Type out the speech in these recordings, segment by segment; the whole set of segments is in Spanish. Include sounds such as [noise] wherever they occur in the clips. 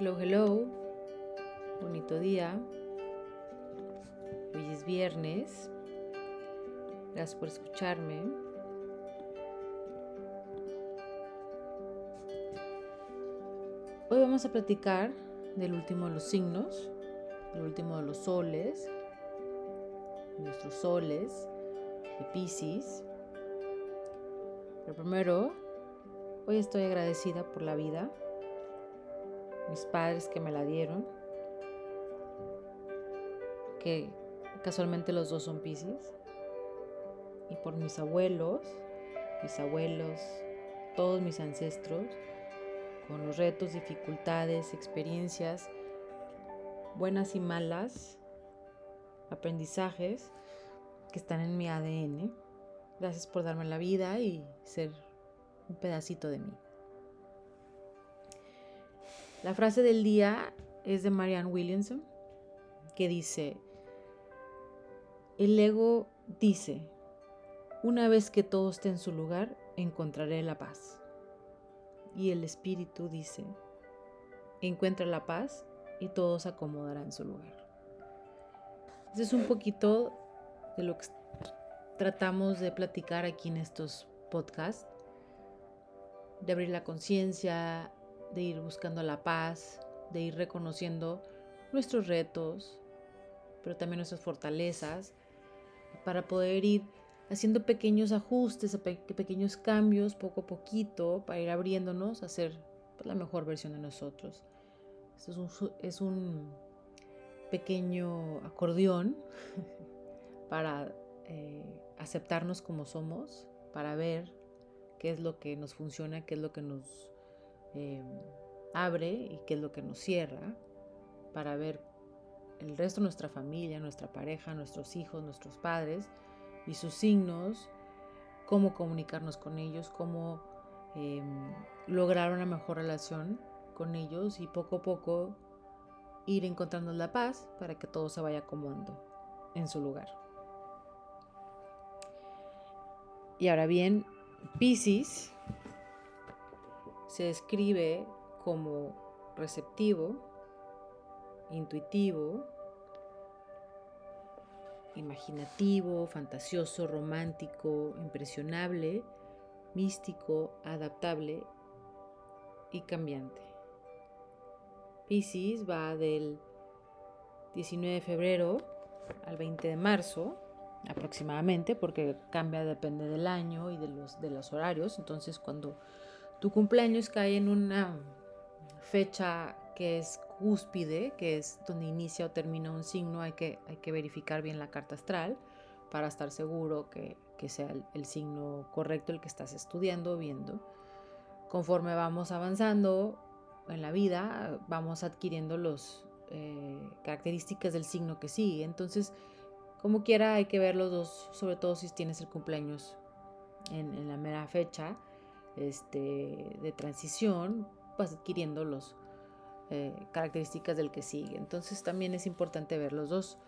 Hello, hello. Bonito día. Hoy es viernes. Gracias por escucharme. Hoy vamos a platicar del último de los signos, del último de los soles, nuestros soles de Pisces. Pero primero, hoy estoy agradecida por la vida mis padres que me la dieron, que casualmente los dos son Pisces, y por mis abuelos, mis abuelos, todos mis ancestros, con los retos, dificultades, experiencias, buenas y malas, aprendizajes que están en mi ADN. Gracias por darme la vida y ser un pedacito de mí. La frase del día es de Marianne Williamson, que dice, el ego dice, una vez que todo esté en su lugar, encontraré la paz. Y el espíritu dice, encuentra la paz y todo se acomodará en su lugar. Ese es un poquito de lo que tratamos de platicar aquí en estos podcasts, de abrir la conciencia, de ir buscando la paz, de ir reconociendo nuestros retos, pero también nuestras fortalezas, para poder ir haciendo pequeños ajustes, pequeños cambios poco a poquito, para ir abriéndonos a ser pues, la mejor versión de nosotros. Esto es un, es un pequeño acordeón [laughs] para eh, aceptarnos como somos, para ver qué es lo que nos funciona, qué es lo que nos Em, abre y qué es lo que nos cierra para ver el resto de nuestra familia, nuestra pareja, nuestros hijos, nuestros padres y sus signos, cómo comunicarnos con ellos, cómo em, lograr una mejor relación con ellos y poco a poco ir encontrando la paz para que todo se vaya acomodando en su lugar. Y ahora bien, Pisces se describe como receptivo, intuitivo, imaginativo, fantasioso, romántico, impresionable, místico, adaptable y cambiante. Pisces va del 19 de febrero al 20 de marzo aproximadamente, porque cambia, depende del año y de los, de los horarios. Entonces, cuando tu cumpleaños cae en una fecha que es cúspide, que es donde inicia o termina un signo, hay que, hay que verificar bien la carta astral para estar seguro que, sea el, signo correcto el que estás estudiando o viendo. Conforme vamos avanzando en la vida, vamos adquiriendo las eh, características del signo que sigue. Entonces, como quiera, hay que ver los dos, sobre todo si tienes el cumpleaños en, en la mera fecha este, de transición, vas adquiriendo las eh, características del que sigue. Entonces también es importante ver los dos.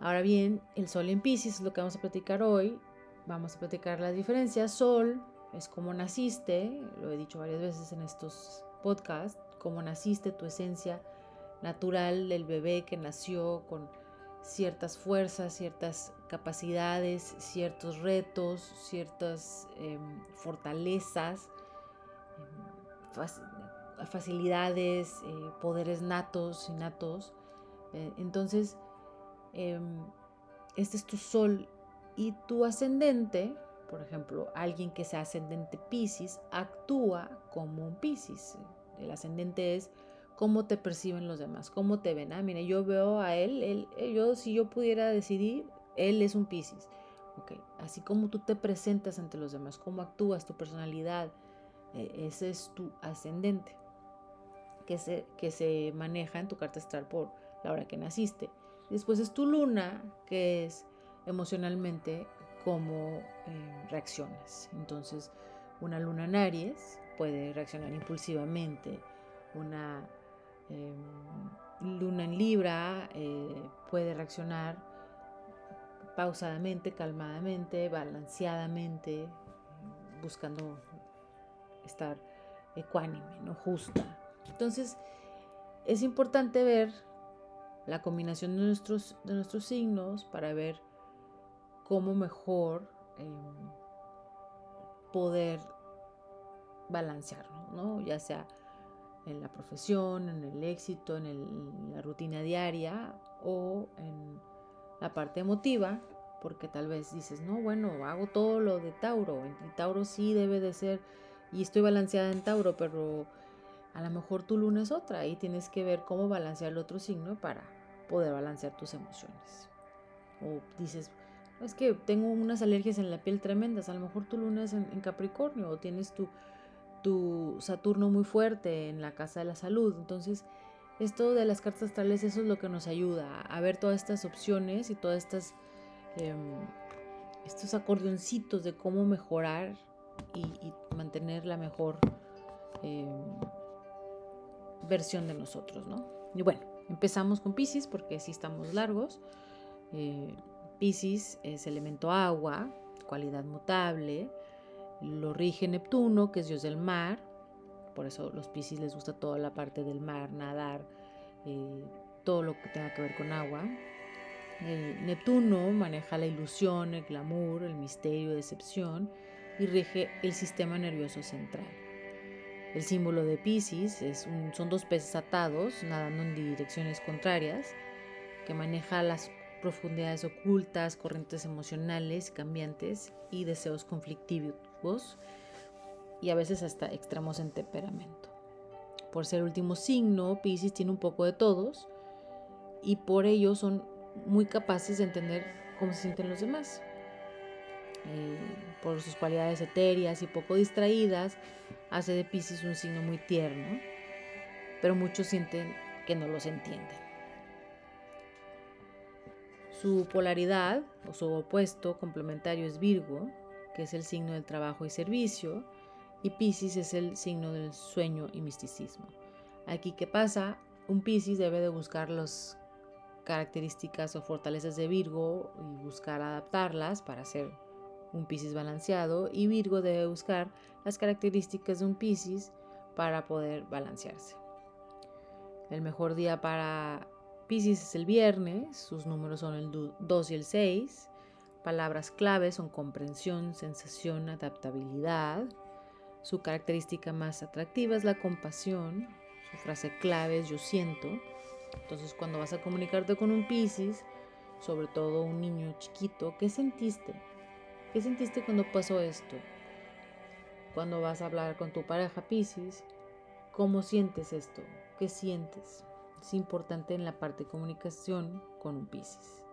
Ahora bien, el Sol en Pisces es lo que vamos a platicar hoy. Vamos a platicar las diferencias. Sol es como naciste, lo he dicho varias veces en estos podcasts, como naciste, tu esencia natural del bebé que nació con ciertas fuerzas, ciertas capacidades, ciertos retos, ciertas em, fortalezas, em, facilidades, eh, poderes natos, innatos. Eh, entonces, em, este es tu sol y tu ascendente, por ejemplo, alguien que sea ascendente Pisces, actúa como un Pisces. El ascendente es cómo te perciben los demás, cómo te ven. Ah, mire, yo veo a él, él, yo si yo pudiera decidir, él es un Piscis. Okay. Así como tú te presentas ante los demás, cómo actúas, tu personalidad, eh, ese es tu ascendente, que se, que se maneja en tu carta astral por la hora que naciste. Después es tu luna, que es emocionalmente cómo eh, reaccionas. Entonces, una luna en Aries puede reaccionar impulsivamente, una Em, luna en Libra eh, puede reaccionar pausadamente, calmadamente, balanceadamente, buscando estar ecuánime, ¿no? justa. Entonces, es importante ver la combinación de nuestros, de nuestros signos para ver cómo mejor em, poder balancearlo, ¿no? Ya sea en la profesión, en el éxito, en, la rutina diaria o en la parte emotiva, porque tal vez dices, no, bueno, hago todo lo de Tauro, y Tauro sí debe de ser, y estoy balanceada en Tauro, pero a lo mejor tu luna es otra y tienes que ver cómo balancear el otro signo para poder balancear tus emociones. O dices, es que tengo unas alergias en la piel tremendas, a lo mejor tu luna es en Capricornio o tienes tu tu Saturno muy fuerte en la casa de la salud. Entonces, esto de las cartas astrales, eso es lo que nos ayuda a ver todas estas opciones y todas estas, em, estos acordeoncitos de cómo mejorar y, mantener la mejor em, versión de nosotros, ¿no? Y bueno, empezamos con Pisces porque sí estamos largos. Eh, Pisces es elemento agua, cualidad mutable, lo rige Neptuno, que es dios del mar. Por eso los Piscis les gusta toda la parte del mar, nadar, eh, todo lo que tenga que ver con agua. Neptuno maneja la ilusión, el glamour, el misterio, decepción y rige el sistema nervioso central. El símbolo de Pisces es son dos peces atados nadando en direcciones contrarias que maneja las profundidades ocultas, corrientes emocionales cambiantes y deseos conflictivos y a veces hasta extremos en temperamento. Por ser último signo, Pisces tiene un poco de todos y por ello son muy capaces de entender cómo se sienten los demás. Eh, por sus cualidades etéreas y poco distraídas, hace de Pisces un signo muy tierno, pero muchos sienten que no los entienden. Su polaridad o su opuesto complementario es Virgo, que es el signo del trabajo y servicio, y Pisces es el signo del sueño y misticismo. Aquí, ¿qué pasa? Un Pisces debe de buscar las características o fortalezas de Virgo y buscar adaptarlas para ser un Pisces balanceado, y Virgo debe buscar las características de un Pisces para poder balancearse. El mejor día para Pisces es el viernes, sus números son el 2 y el 6. Palabras claves son comprensión, sensación, adaptabilidad. Su característica más atractiva es la compasión. Su frase clave es yo siento. Entonces cuando vas a comunicarte con un Piscis, sobre todo un niño chiquito, ¿qué sentiste? ¿Qué sentiste cuando pasó esto? Cuando vas a hablar con tu pareja Piscis, ¿cómo sientes esto? ¿Qué sientes? Es importante en la parte de comunicación con un Piscis.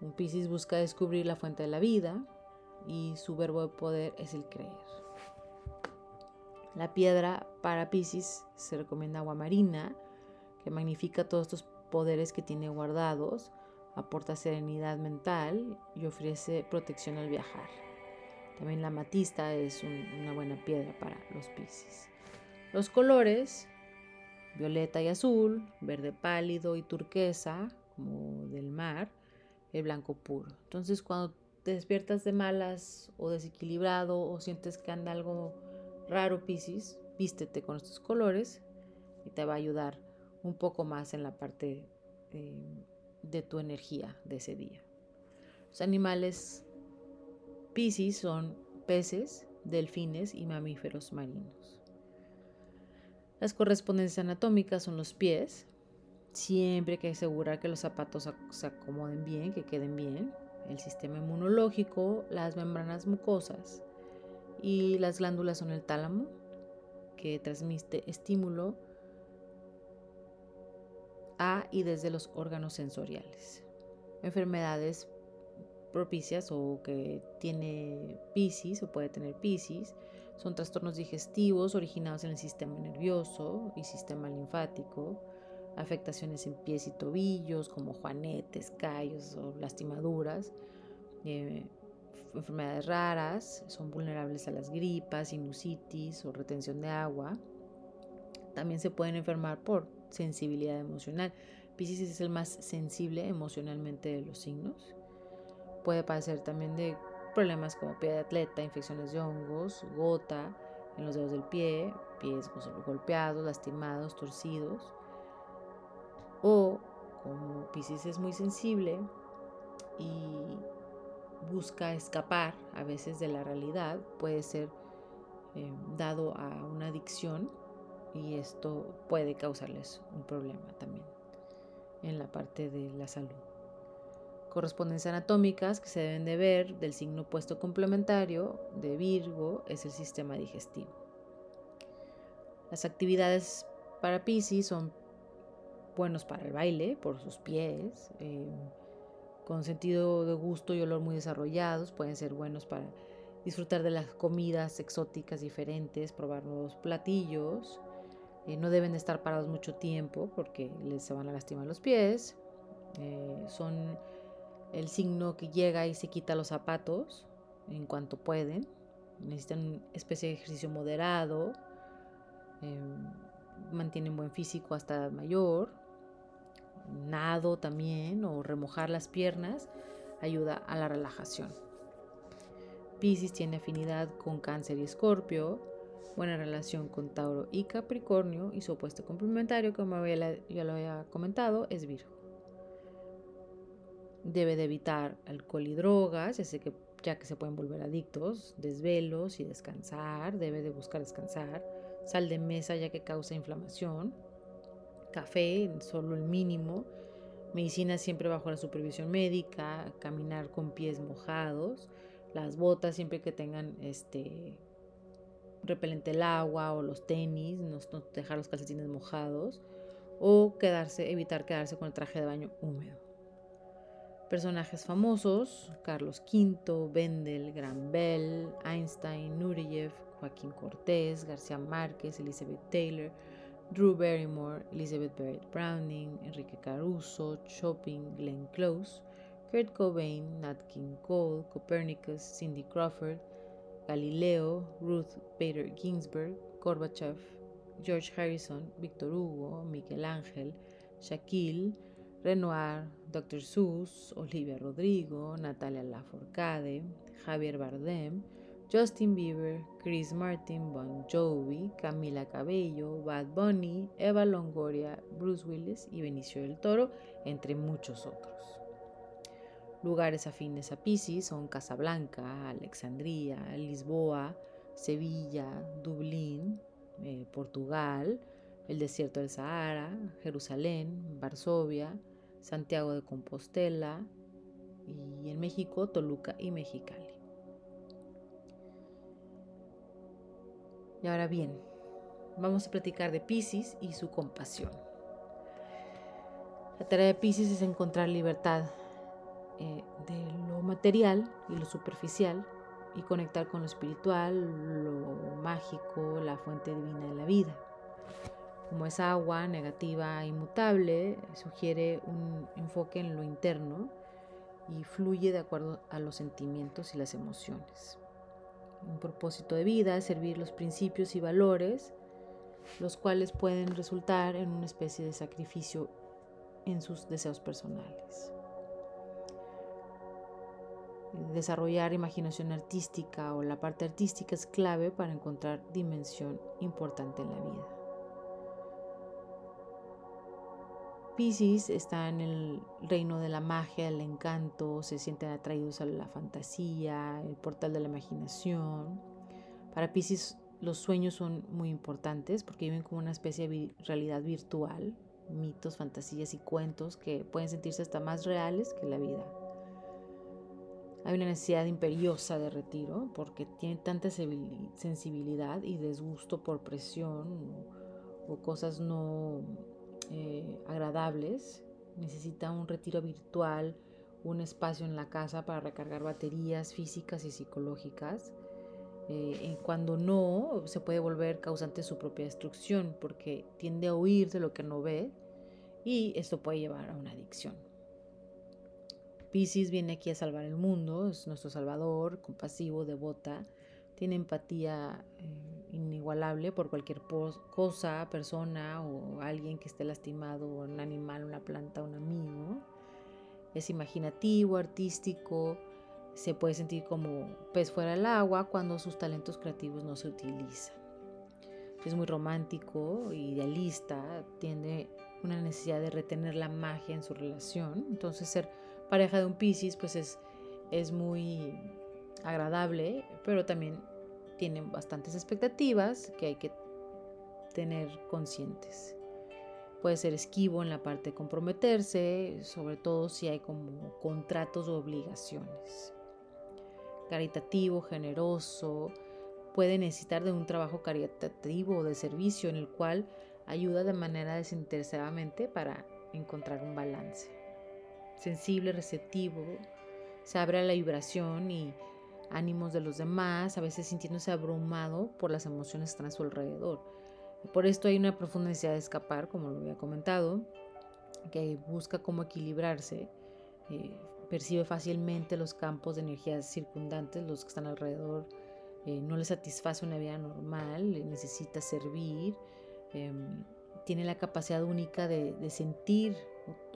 Un Piscis busca descubrir la fuente de la vida y su verbo de poder es el creer. La piedra para Piscis se recomienda agua marina, que magnifica todos estos poderes que tiene guardados, aporta serenidad mental y ofrece protección al viajar. También la matista es una buena piedra para los Piscis. Los colores, violeta y azul, verde pálido y turquesa, como del mar, el blanco puro. Entonces cuando te despiertas de malas o desequilibrado o sientes que anda algo raro, Piscis, vístete con estos colores y te va a ayudar un poco más en la parte eh, de tu energía de ese día. Los animales Piscis son peces, delfines y mamíferos marinos. Las correspondencias anatómicas son los pies, Siempre hay que asegurar que los zapatos se acomoden bien, que queden bien. El sistema inmunológico, las membranas mucosas y las glándulas son el tálamo, que transmite estímulo a y desde los órganos sensoriales. Enfermedades propicias o que tiene Piscis o puede tener Piscis son trastornos digestivos originados en el sistema nervioso y sistema linfático afectaciones en pies y tobillos como juanetes, callos o lastimaduras, eh, enfermedades raras, son vulnerables a las gripas, sinusitis o retención de agua. También se pueden enfermar por sensibilidad emocional. Piscis es el más sensible emocionalmente de los signos. Puede padecer también de problemas como pie de atleta, infecciones de hongos, gota, en los dedos del pie, pies golpeados, lastimados, torcidos. O como Pisces es muy sensible y busca escapar a veces de la realidad, puede ser eh, dado a una adicción y esto puede causarles un problema también en la parte de la salud. Correspondencias anatómicas que se deben de ver del signo opuesto complementario de Virgo es el sistema digestivo. Las actividades para Pisces son buenos para el baile por sus pies, eh, con sentido de gusto y olor muy desarrollados, pueden ser buenos para disfrutar de las comidas exóticas diferentes, probar nuevos platillos. Eh, no deben de estar parados mucho tiempo porque les se van a lastimar los pies. Eh, son el signo que llega y se quita los zapatos en cuanto pueden. Necesitan especie de ejercicio moderado. Eh, mantienen buen físico hasta mayor. Nado también o remojar las piernas ayuda a la relajación. Pisces tiene afinidad con Cáncer y Escorpio, buena relación con Tauro y Capricornio y su opuesto complementario, como ya lo había comentado, es Virgo. Debe de evitar alcohol y drogas, ya, que, ya que se pueden volver adictos, desvelos y descansar, debe de buscar descansar, sal de mesa ya que causa inflamación, café, solo el mínimo, medicina siempre bajo la supervisión médica, caminar con pies mojados, las botas siempre que tengan este repelente el agua o los tenis, no, dejar los calcetines mojados o quedarse, evitar quedarse con el traje de baño húmedo. Personajes famosos, Carlos V, Bendel, Bell, Einstein, Nureyev, Joaquín Cortés, García Márquez, Elizabeth Taylor, Drew Barrymore, Elizabeth Barrett Browning, Enrique Caruso, Chopin, Glenn Close, Kurt Cobain, Nat King Cole, Copernicus, Cindy Crawford, Galileo, Ruth Bader Ginsburg, Gorbachev, George Harrison, Victor Hugo, Miguel Ángel, Shaquille, Renoir, Dr. Seuss, Olivia Rodrigo, Natalia Lafourcade, Javier Bardem, Justin Bieber, Chris Martin, Bon Jovi, Camila Cabello, Bad Bunny, Eva Longoria, Bruce Willis y Benicio del Toro, entre muchos otros. Lugares afines a Pisces son Casablanca, Alexandría, Lisboa, Sevilla, Dublín, eh, Portugal, el desierto del Sahara, Jerusalén, Varsovia, Santiago de Compostela y en México Toluca y Mexicali. Y ahora bien, vamos a platicar de Pisces y su compasión. La tarea de Pisces es encontrar libertad eh, de lo material y lo superficial y conectar con lo espiritual, lo mágico, la fuente divina de la vida. Como es agua negativa e inmutable, sugiere un enfoque en lo interno y fluye de acuerdo a los sentimientos y las emociones. Un propósito de vida servir los principios y valores, los cuales pueden resultar en una especie de sacrificio en sus deseos personales desarrollar imaginación artística o la parte artística es clave para encontrar dimensión importante en la vida. Pisces está en el reino de la magia, el encanto, se sienten atraídos a la fantasía, el portal de la imaginación. Para Pisces los sueños son muy importantes porque viven como una especie de realidad virtual, mitos, fantasías y cuentos que pueden sentirse hasta más reales que la vida. Hay una necesidad imperiosa de retiro porque tiene tanta sensibilidad y desgusto por presión o, cosas no eh, agradables. Necesita un retiro virtual, un espacio en la casa para recargar baterías físicas y psicológicas. Eh, cuando no, se puede volver causante de su propia destrucción porque tiende a huir de lo que no ve y esto puede llevar a una adicción. Pisces viene aquí a salvar el mundo, es nuestro salvador, compasivo, devota, tiene empatía eh, inigualable por cualquier cosa, persona o alguien que esté lastimado, un animal, una planta, un amigo. Es imaginativo, artístico, se puede sentir como pez fuera del agua cuando sus talentos creativos no se utilizan. es muy romántico, idealista, tiene una necesidad de retener la magia en su relación. Entonces ser pareja de un Pisces pues es, es muy agradable, pero también tienen bastantes expectativas que hay que tener conscientes. Puede ser esquivo en la parte de comprometerse, sobre todo si hay como contratos o obligaciones. Caritativo, generoso, puede necesitar de un trabajo caritativo o de servicio en el cual ayuda de manera desinteresadamente para encontrar un balance. Sensible, receptivo, se abre a la vibración y ánimos de los demás, a veces sintiéndose abrumado por las emociones que están a su alrededor. por esto hay una profunda necesidad de escapar, como lo había comentado, que busca cómo equilibrarse, eh, percibe fácilmente los campos de energía circundantes, los que están alrededor, eh, no le satisface una vida normal, necesita servir, em, tiene la capacidad única de, sentir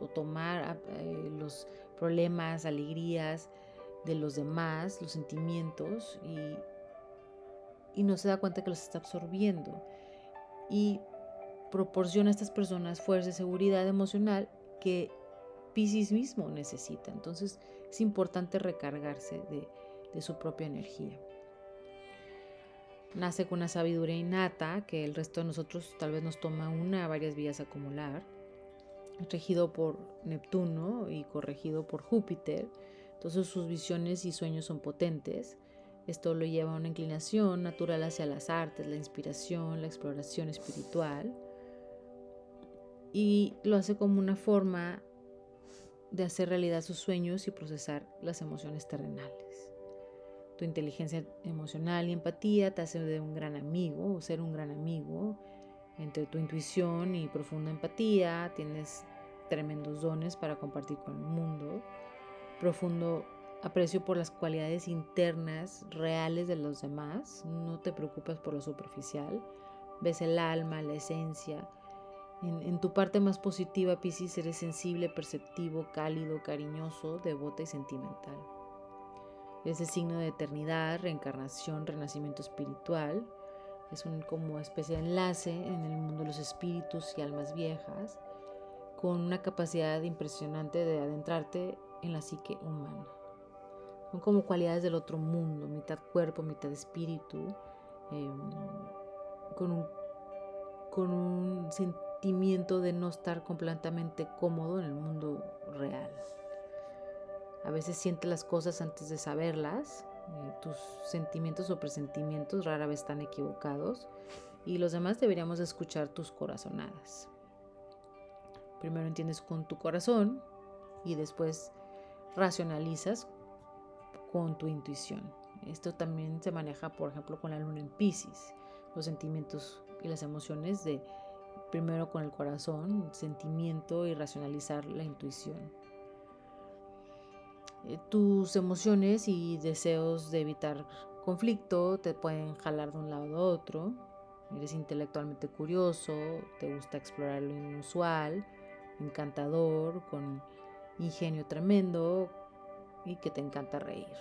o, tomar eh, los problemas, alegrías, de los demás, los sentimientos, y, y no se da cuenta que los está absorbiendo. Y proporciona a estas personas fuerza y seguridad emocional que Pisces mismo necesita. Entonces es importante recargarse de, de su propia energía. Nace con una sabiduría innata que el resto de nosotros tal vez nos toma una o varias vías acumular. Regido por Neptuno y corregido por Júpiter entonces sus visiones y sueños son potentes. Esto lo lleva a una inclinación natural hacia las artes, la inspiración, la exploración espiritual. Y lo hace como una forma de hacer realidad sus sueños y procesar las emociones terrenales. Tu inteligencia emocional y empatía te hace de un gran amigo o ser un gran amigo. Entre tu intuición y profunda empatía tienes tremendos dones para compartir con el mundo profundo aprecio por las cualidades internas reales de los demás, no te preocupas por lo superficial, ves el alma, la esencia. En, tu parte más positiva, Piscis, eres sensible, perceptivo, cálido, cariñoso, devota y sentimental. Es el signo de eternidad, reencarnación, renacimiento espiritual. Es un como especie de enlace en el mundo de los espíritus y almas viejas, con una capacidad impresionante de adentrarte en la psique humana. Son como cualidades del otro mundo, mitad cuerpo, mitad espíritu, em, con, un, con un sentimiento de no estar completamente cómodo en el mundo real. A veces sientes las cosas antes de saberlas, eh, tus sentimientos o presentimientos rara vez están equivocados y los demás deberíamos escuchar tus corazonadas. Primero entiendes con tu corazón y después racionalizas con tu intuición. Esto también se maneja, por ejemplo, con la luna en Pisces, los sentimientos y las emociones de primero con el corazón, sentimiento y racionalizar la intuición. Eh, tus emociones y deseos de evitar conflicto te pueden jalar de un lado a otro. Eres intelectualmente curioso, te gusta explorar lo inusual, encantador, con ingenio tremendo y que te encanta reír.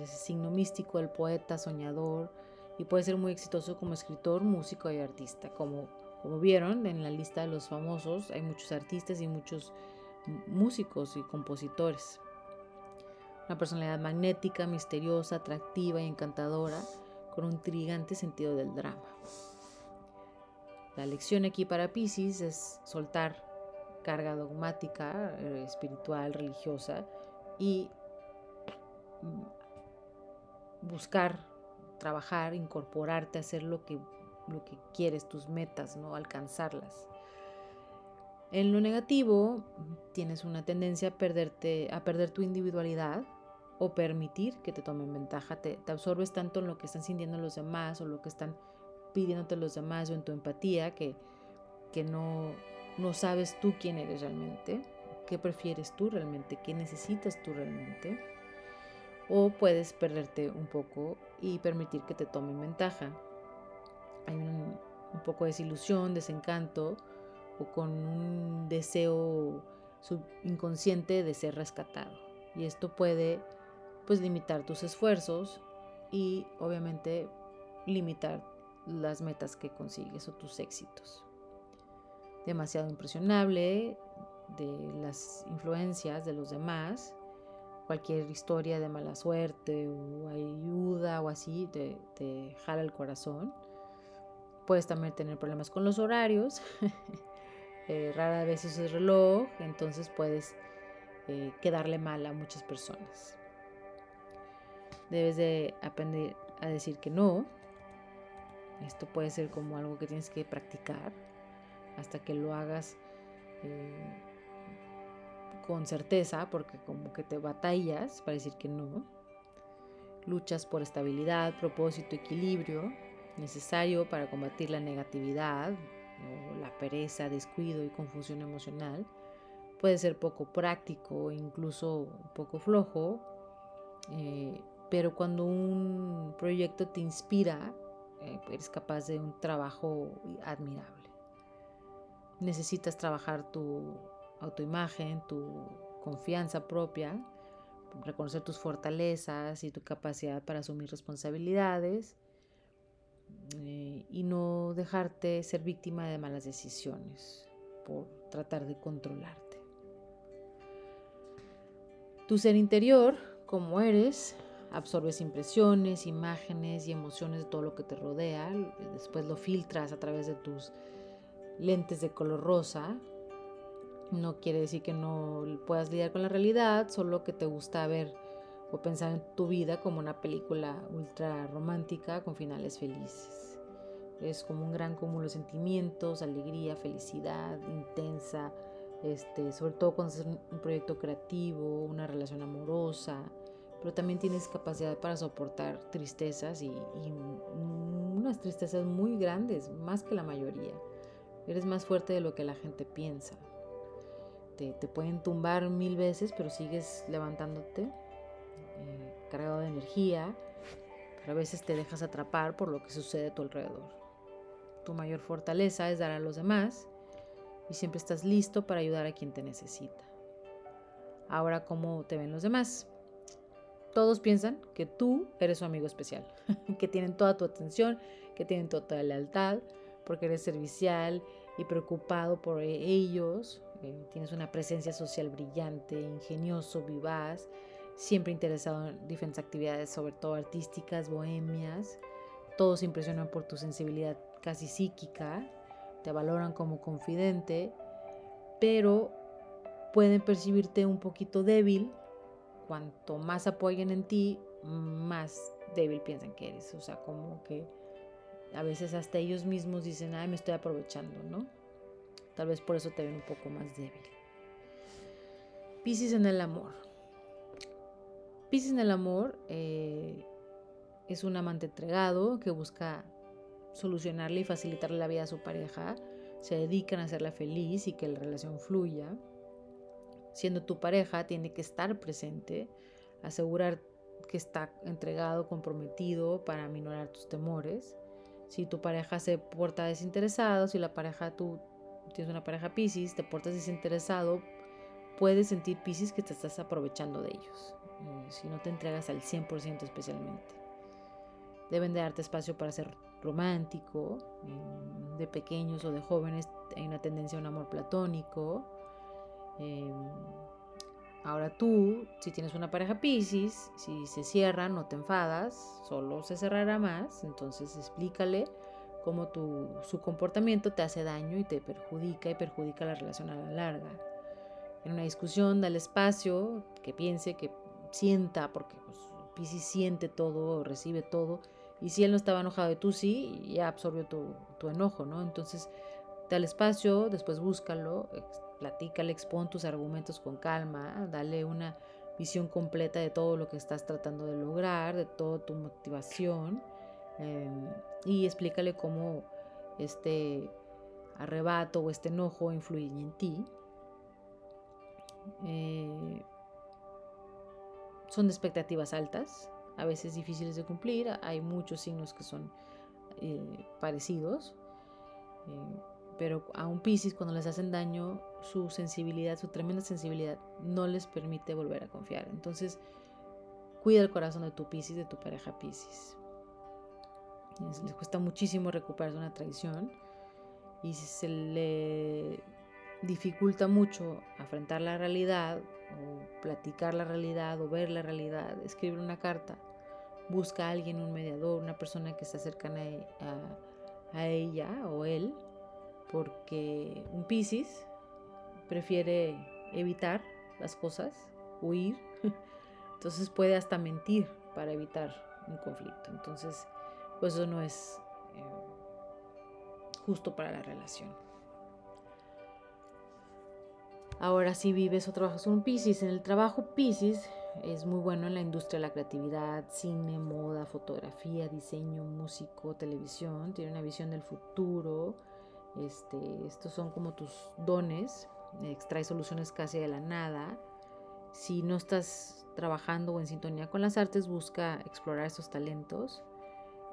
Es signo místico el poeta, soñador y puede ser muy exitoso como escritor, músico y artista. Como, como vieron en la lista de los famosos, hay muchos artistas y muchos músicos y compositores. Una personalidad magnética, misteriosa, atractiva y encantadora, con un intrigante sentido del drama. La lección aquí para Pisces es soltar carga dogmática, eh, espiritual, religiosa y mm, buscar, trabajar, incorporarte, hacer lo que, lo que quieres, tus metas, ¿no? alcanzarlas. En lo negativo, tienes una tendencia a, perderte, a perder tu individualidad o permitir que te tomen ventaja. Te, te, absorbes tanto en lo que están sintiendo los demás o lo que están pidiéndote los demás o en tu empatía que, que no, no sabes tú quién eres realmente, qué prefieres tú realmente, qué necesitas tú realmente. O puedes perderte un poco y permitir que te tomen ventaja. Hay un, poco de desilusión, desencanto o con un deseo inconsciente de ser rescatado. Y esto puede pues limitar tus esfuerzos y obviamente limitar las metas que consigues o tus éxitos. Demasiado impresionable de las influencias de los demás, cualquier historia de mala suerte o ayuda o así te, te jala el corazón. Puedes también tener problemas con los horarios. [laughs] Eh, rara vez el reloj, entonces puedes eh, quedarle mal a muchas personas. Debes de aprender a decir que no. Esto puede ser como algo que tienes que practicar hasta que lo hagas eh, con certeza, porque como que te batallas para decir que no. Luchas por estabilidad, propósito, equilibrio necesario para combatir la negatividad la pereza, descuido y confusión emocional. Puede ser poco práctico, incluso un poco flojo, eh, pero cuando un proyecto te inspira, eh, eres capaz de un trabajo admirable. Necesitas trabajar tu autoimagen, tu confianza propia, reconocer tus fortalezas y tu capacidad para asumir responsabilidades eh, y no dejarte ser víctima de malas decisiones por tratar de controlarte. Tu ser interior, como eres, absorbes impresiones, imágenes y emociones de todo lo que te rodea, después lo filtras a través de tus lentes de color rosa. No quiere decir que no puedas lidiar con la realidad, solo que te gusta ver o pensar en tu vida como una película ultra romántica con finales felices. Es como un gran cúmulo de sentimientos, alegría, felicidad intensa, este, sobre todo cuando es un proyecto creativo, una relación amorosa, pero también tienes capacidad para soportar tristezas y, unas tristezas muy grandes, más que la mayoría. Eres más fuerte de lo que la gente piensa. Te, te pueden tumbar mil veces, pero sigues levantándote eh, cargado de energía, pero a veces te dejas atrapar por lo que sucede a tu alrededor. Tu mayor fortaleza es dar a los demás y siempre estás listo para ayudar a quien te necesita. Ahora, ¿cómo te ven los demás? Todos piensan que tú eres su amigo especial, [laughs] que tienen toda tu atención, que tienen toda la lealtad, porque eres servicial y preocupado por ellos, eh, tienes una presencia social brillante, ingenioso, vivaz, siempre interesado en diferentes actividades, sobre todo artísticas, bohemias. Todos se impresionan por tu sensibilidad casi psíquica, te valoran como confidente, pero pueden percibirte un poquito débil. Cuanto más apoyen en ti, más débil piensan que eres. O sea, como que a veces hasta ellos mismos dicen, ay, me estoy aprovechando, ¿no? Tal vez por eso te ven un poco más débil. Piscis en el amor. Pisces en el amor eh, es un amante entregado que busca solucionarle y facilitarle la vida a su pareja. Se dedican a hacerla feliz y que la relación fluya. Siendo tu pareja, tiene que estar presente, asegurar que está entregado, comprometido para minorar tus temores. Si tu pareja se porta desinteresado, si la pareja tú tienes una pareja Pisces, te portas desinteresado, puedes sentir Pisces que te estás aprovechando de ellos. Eh, si no te entregas al 100% especialmente. Deben de darte espacio para ser romántico, de pequeños o de jóvenes hay una tendencia a un amor platónico. Em, ahora tú, si tienes una pareja Pisces, si se cierran, no te enfadas, solo se cerrará más, entonces explícale cómo tu, su comportamiento te hace daño y te perjudica y perjudica la relación a la larga. En una discusión, dale espacio, que piense, que sienta, porque pues, Pisces siente todo, recibe todo, y si él no estaba enojado y tú sí, ya absorbió tu, tu enojo, ¿no? Entonces, dale espacio, después búscalo, platícale, expon tus argumentos con calma, dale una visión completa de todo lo que estás tratando de lograr, de toda tu motivación, em, y explícale cómo este arrebato o este enojo influye en ti. Eh, son expectativas altas, a veces difíciles de cumplir, hay muchos signos que son eh, parecidos, eh, pero a un Pisces cuando les hacen daño, su sensibilidad, su tremenda sensibilidad, no les permite volver a confiar. Entonces, cuida el corazón de tu Pisces, de tu pareja Pisces. Les cuesta muchísimo recuperarse una traición y se le dificulta mucho afrontar la realidad o platicar la realidad o ver la realidad, escribir una carta, busca a alguien, un mediador, una persona que está cercana a, a ella o él, porque un Piscis prefiere evitar las cosas, huir, [laughs] entonces puede hasta mentir para evitar un conflicto. Entonces, pues eso no es eh, justo para la relación. Ahora, si vives o trabajas con un Pisces, en el trabajo Pisces es muy bueno en la industria de la creatividad, cine, moda, fotografía, diseño, músico, televisión. Tiene una visión del futuro. Este, estos son como tus dones. Extrae soluciones casi de la nada. Si no estás trabajando o en sintonía con las artes, busca explorar esos talentos.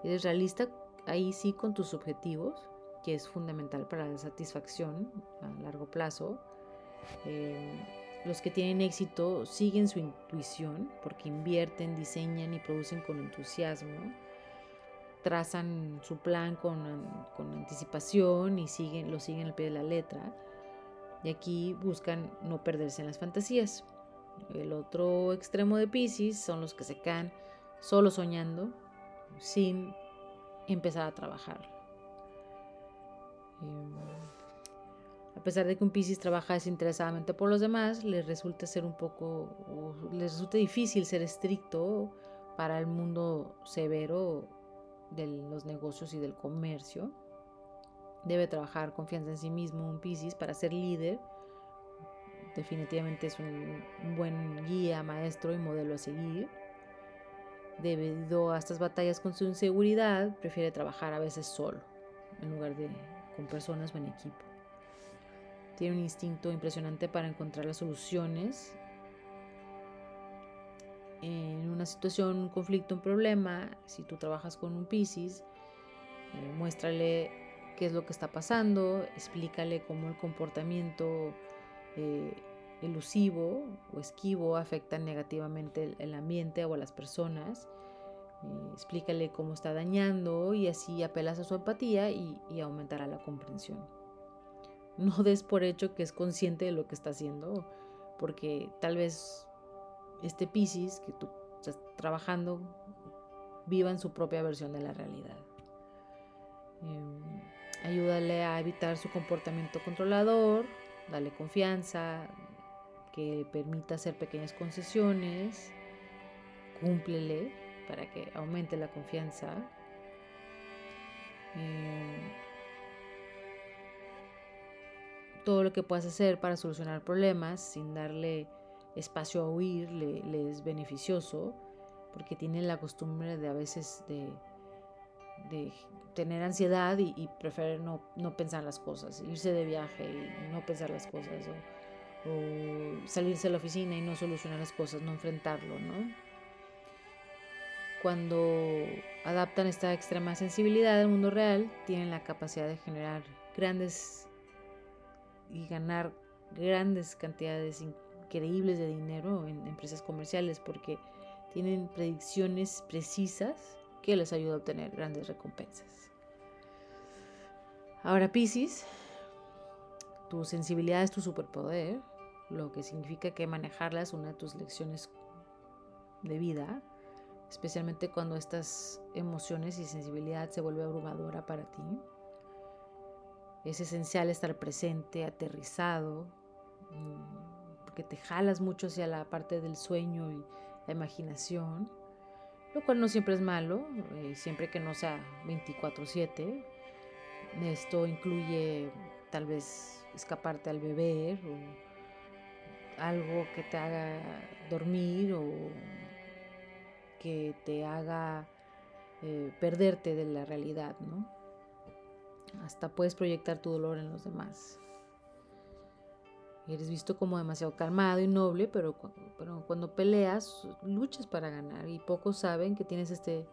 Eres realista ahí sí con tus objetivos, que es fundamental para la satisfacción a largo plazo eh, los que tienen éxito siguen su intuición porque invierten, diseñan y producen con entusiasmo, trazan su plan con, anticipación y siguen, lo siguen al pie de la letra. Y aquí buscan no perderse en las fantasías. El otro extremo de Pisces son los que se quedan solo soñando sin empezar a trabajar. Eh, a pesar de que un Piscis trabaja desinteresadamente por los demás, les resulta ser un poco, les resulta difícil ser estricto para el mundo severo de los negocios y del comercio. Debe trabajar confianza en sí mismo un Piscis para ser líder. Definitivamente es un, un buen guía, maestro y modelo a seguir. Debido a estas batallas con su inseguridad, prefiere trabajar a veces solo, en lugar de con personas o en equipo. Tiene un instinto impresionante para encontrar las soluciones en una situación, un conflicto, un problema. Si tú trabajas con un Piscis, eh, muéstrale qué es lo que está pasando, explícale cómo el comportamiento eh, elusivo o esquivo afecta negativamente el, ambiente o a las personas. Eh, explícale cómo está dañando y así apelas a su empatía y aumentará la comprensión. No des por hecho que es consciente de lo que está haciendo, porque tal vez este Piscis que tú estás trabajando viva en su propia versión de la realidad. Em, ayúdale a evitar su comportamiento controlador, dale confianza, que permita hacer pequeñas concesiones, cúmplele para que aumente la confianza. Em, todo lo que puedas hacer para solucionar problemas sin darle espacio a huir le, es beneficioso porque tiene la costumbre de a veces de, tener ansiedad y, y prefiere no, pensar las cosas, irse de viaje y no pensar las cosas o, o salirse de la oficina y no solucionar las cosas, no enfrentarlo, ¿no? Cuando adaptan esta extrema sensibilidad al mundo real, tienen la capacidad de generar grandes y ganar grandes cantidades increíbles de dinero en empresas comerciales porque tienen predicciones precisas que les ayuda a obtener grandes recompensas. Ahora Pisces, tu sensibilidad es tu superpoder, lo que significa que manejarla es una de tus lecciones de vida, especialmente cuando estas emociones y sensibilidad se vuelve abrumadora para ti. Es esencial estar presente, aterrizado, mm, porque te jalas mucho hacia la parte del sueño y la imaginación, lo cual no siempre es malo, eh, siempre que no sea 24/7. Esto incluye tal vez escaparte al beber o algo que te haga dormir o que te haga eh, perderte de la realidad, ¿no? Hasta puedes proyectar tu dolor en los demás. Eres visto como demasiado calmado y noble, pero, cuando peleas, luchas para ganar y pocos saben que tienes este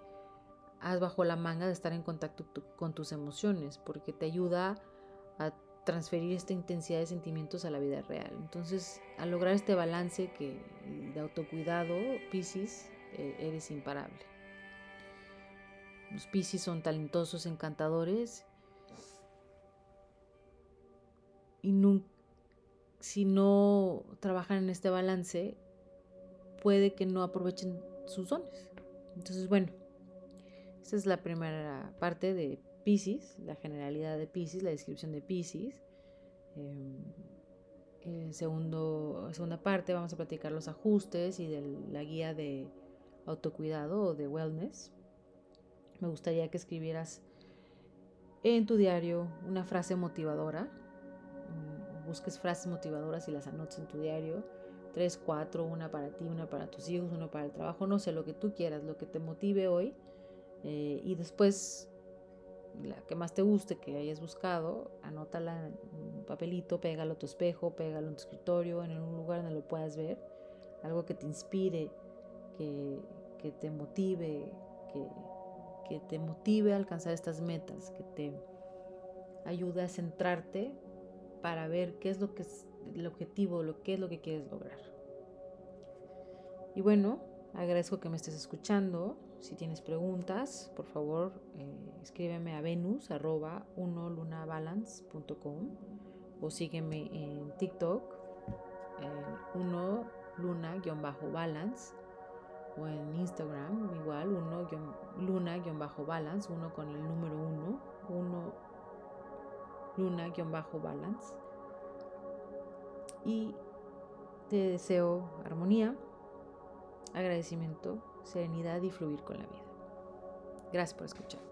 haz bajo la manga de estar en contacto con tus emociones, porque te ayuda a transferir esta intensidad de sentimientos a la vida real. Entonces, al lograr este balance que, de autocuidado, Pisces, eh, eres imparable. Los Piscis son talentosos, encantadores. Y si no trabajan en este balance, puede que no aprovechen sus dones. Entonces, bueno, esta es la primera parte de Pisces, la generalidad de Pisces, la descripción de Pisces. En segundo, segunda parte vamos a platicar los ajustes y de la guía de autocuidado o de wellness. Me gustaría que escribieras en tu diario una frase motivadora. Busques frases motivadoras y las anotes en tu diario. Tres, cuatro, una para ti, una para tus hijos, una para el trabajo, no sé, lo que tú quieras, lo que te motive hoy. Eh, y después la que más te guste que hayas buscado, anótala en un papelito, pégalo a tu espejo, pégalo en tu escritorio, en un lugar donde lo puedas ver, algo que te inspire, que, te motive, que, que te motive a alcanzar estas metas, que te ayude a centrarte para ver qué es lo que es el objetivo, lo que es lo que quieres lograr. Y bueno, agradezco que me estés escuchando. Si tienes preguntas, por favor, eh, escríbeme a venus arroba o sígueme en TikTok uno luna-balance o en Instagram igual uno luna-balance, uno con el número uno, uno luna-balance. Y te deseo armonía, agradecimiento serenidad y fluir con la vida. Gracias por escuchar.